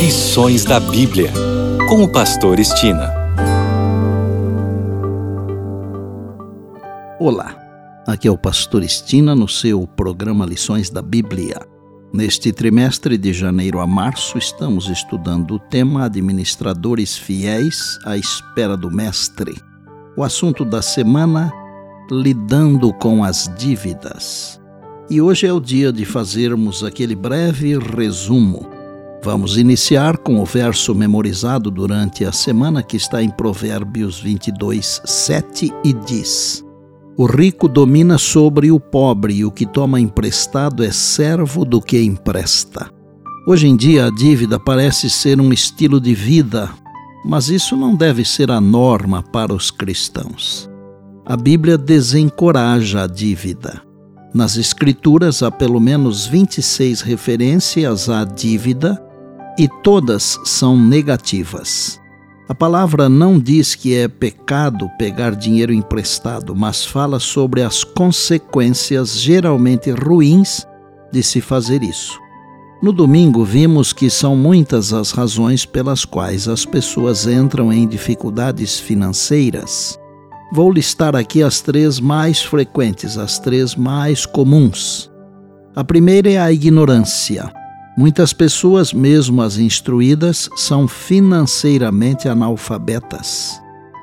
Lições da Bíblia, com o Pastor Estina. Olá, aqui é o Pastor Estina no seu programa Lições da Bíblia. Neste trimestre de janeiro a março, estamos estudando o tema Administradores Fiéis à Espera do Mestre. O assunto da semana: Lidando com as Dívidas. E hoje é o dia de fazermos aquele breve resumo. Vamos iniciar com o verso memorizado durante a semana que está em Provérbios 22, 7 e diz: o rico domina sobre o pobre e o que toma emprestado é servo do que empresta. Hoje em dia, a dívida parece ser um estilo de vida, mas isso não deve ser a norma para os cristãos. A Bíblia desencoraja a dívida. Nas Escrituras há pelo menos 26 referências à dívida e todas são negativas. A palavra não diz que é pecado pegar dinheiro emprestado, mas fala sobre as consequências geralmente ruins de se fazer isso. No domingo, vimos que são muitas as razões pelas quais as pessoas entram em dificuldades financeiras. Vou listar aqui as três mais frequentes, as três mais comuns. A primeira é a ignorância. Muitas pessoas, mesmo as instruídas, são financeiramente analfabetas.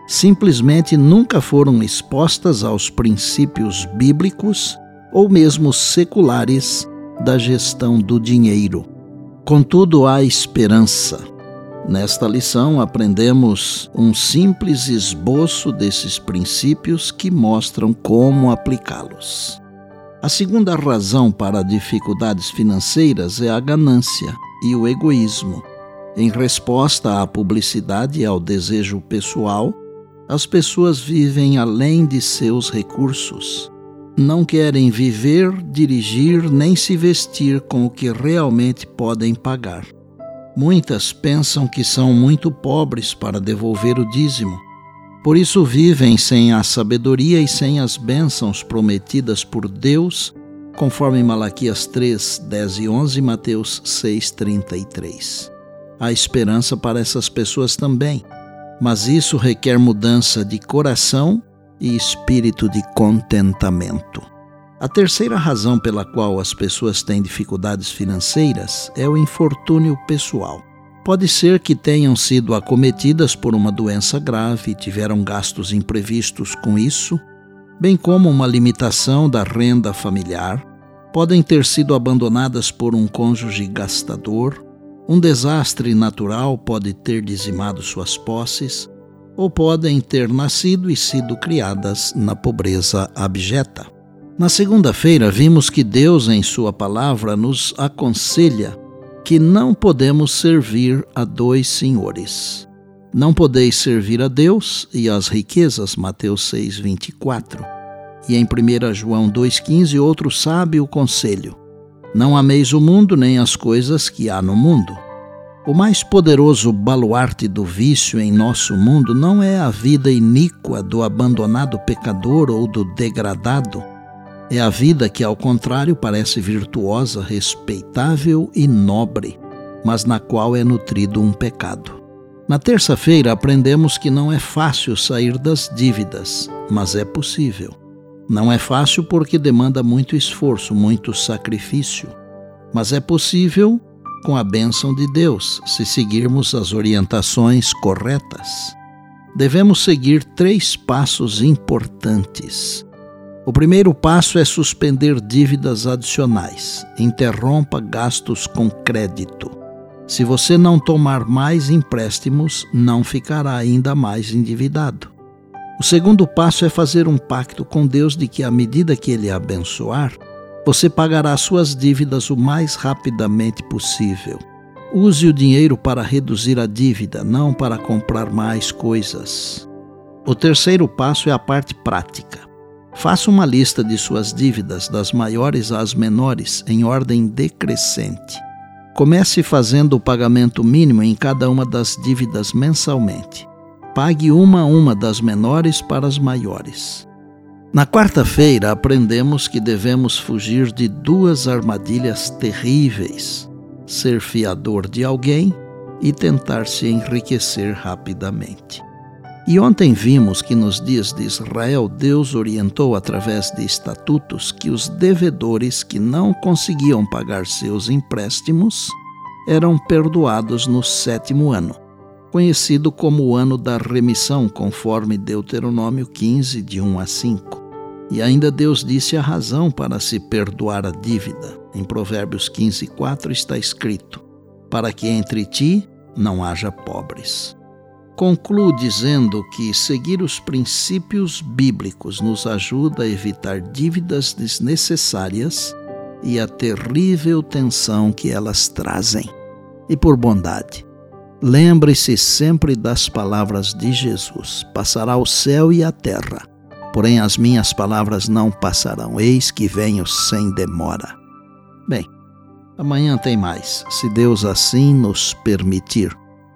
Simplesmente nunca foram expostas aos princípios bíblicos ou mesmo seculares da gestão do dinheiro. Contudo, há esperança. Nesta lição, aprendemos um simples esboço desses princípios que mostram como aplicá-los. A segunda razão para dificuldades financeiras é a ganância e o egoísmo. Em resposta à publicidade e ao desejo pessoal, as pessoas vivem além de seus recursos. Não querem viver, dirigir nem se vestir com o que realmente podem pagar. Muitas pensam que são muito pobres para devolver o dízimo por isso vivem sem a sabedoria e sem as bênçãos prometidas por Deus, conforme Malaquias 3, 10 e 11 e Mateus 6, 33. Há esperança para essas pessoas também, mas isso requer mudança de coração e espírito de contentamento. A terceira razão pela qual as pessoas têm dificuldades financeiras é o infortúnio pessoal. Pode ser que tenham sido acometidas por uma doença grave e tiveram gastos imprevistos com isso, bem como uma limitação da renda familiar. Podem ter sido abandonadas por um cônjuge gastador, um desastre natural pode ter dizimado suas posses, ou podem ter nascido e sido criadas na pobreza abjeta. Na segunda-feira, vimos que Deus, em Sua palavra, nos aconselha que não podemos servir a dois senhores. Não podeis servir a Deus e às riquezas, Mateus 6, 24. E em 1 João 2,15, outro sabe o conselho: Não ameis o mundo nem as coisas que há no mundo. O mais poderoso baluarte do vício em nosso mundo não é a vida iníqua do abandonado pecador ou do degradado é a vida que, ao contrário, parece virtuosa, respeitável e nobre, mas na qual é nutrido um pecado. Na terça-feira aprendemos que não é fácil sair das dívidas, mas é possível. Não é fácil porque demanda muito esforço, muito sacrifício, mas é possível com a bênção de Deus, se seguirmos as orientações corretas. Devemos seguir três passos importantes o primeiro passo é suspender dívidas adicionais. Interrompa gastos com crédito. Se você não tomar mais empréstimos, não ficará ainda mais endividado. O segundo passo é fazer um pacto com Deus de que, à medida que Ele abençoar, você pagará suas dívidas o mais rapidamente possível. Use o dinheiro para reduzir a dívida, não para comprar mais coisas. O terceiro passo é a parte prática. Faça uma lista de suas dívidas, das maiores às menores, em ordem decrescente. Comece fazendo o pagamento mínimo em cada uma das dívidas mensalmente. Pague uma a uma das menores para as maiores. Na quarta-feira, aprendemos que devemos fugir de duas armadilhas terríveis: ser fiador de alguém e tentar se enriquecer rapidamente. E ontem vimos que nos dias de Israel, Deus orientou através de estatutos que os devedores que não conseguiam pagar seus empréstimos eram perdoados no sétimo ano, conhecido como o ano da remissão, conforme Deuteronômio 15, de 1 a 5. E ainda Deus disse a razão para se perdoar a dívida. Em Provérbios 15, 4 está escrito: Para que entre ti não haja pobres. Concluo dizendo que seguir os princípios bíblicos nos ajuda a evitar dívidas desnecessárias e a terrível tensão que elas trazem. E por bondade, lembre-se sempre das palavras de Jesus: passará o céu e a terra, porém as minhas palavras não passarão, eis que venho sem demora. Bem, amanhã tem mais, se Deus assim nos permitir.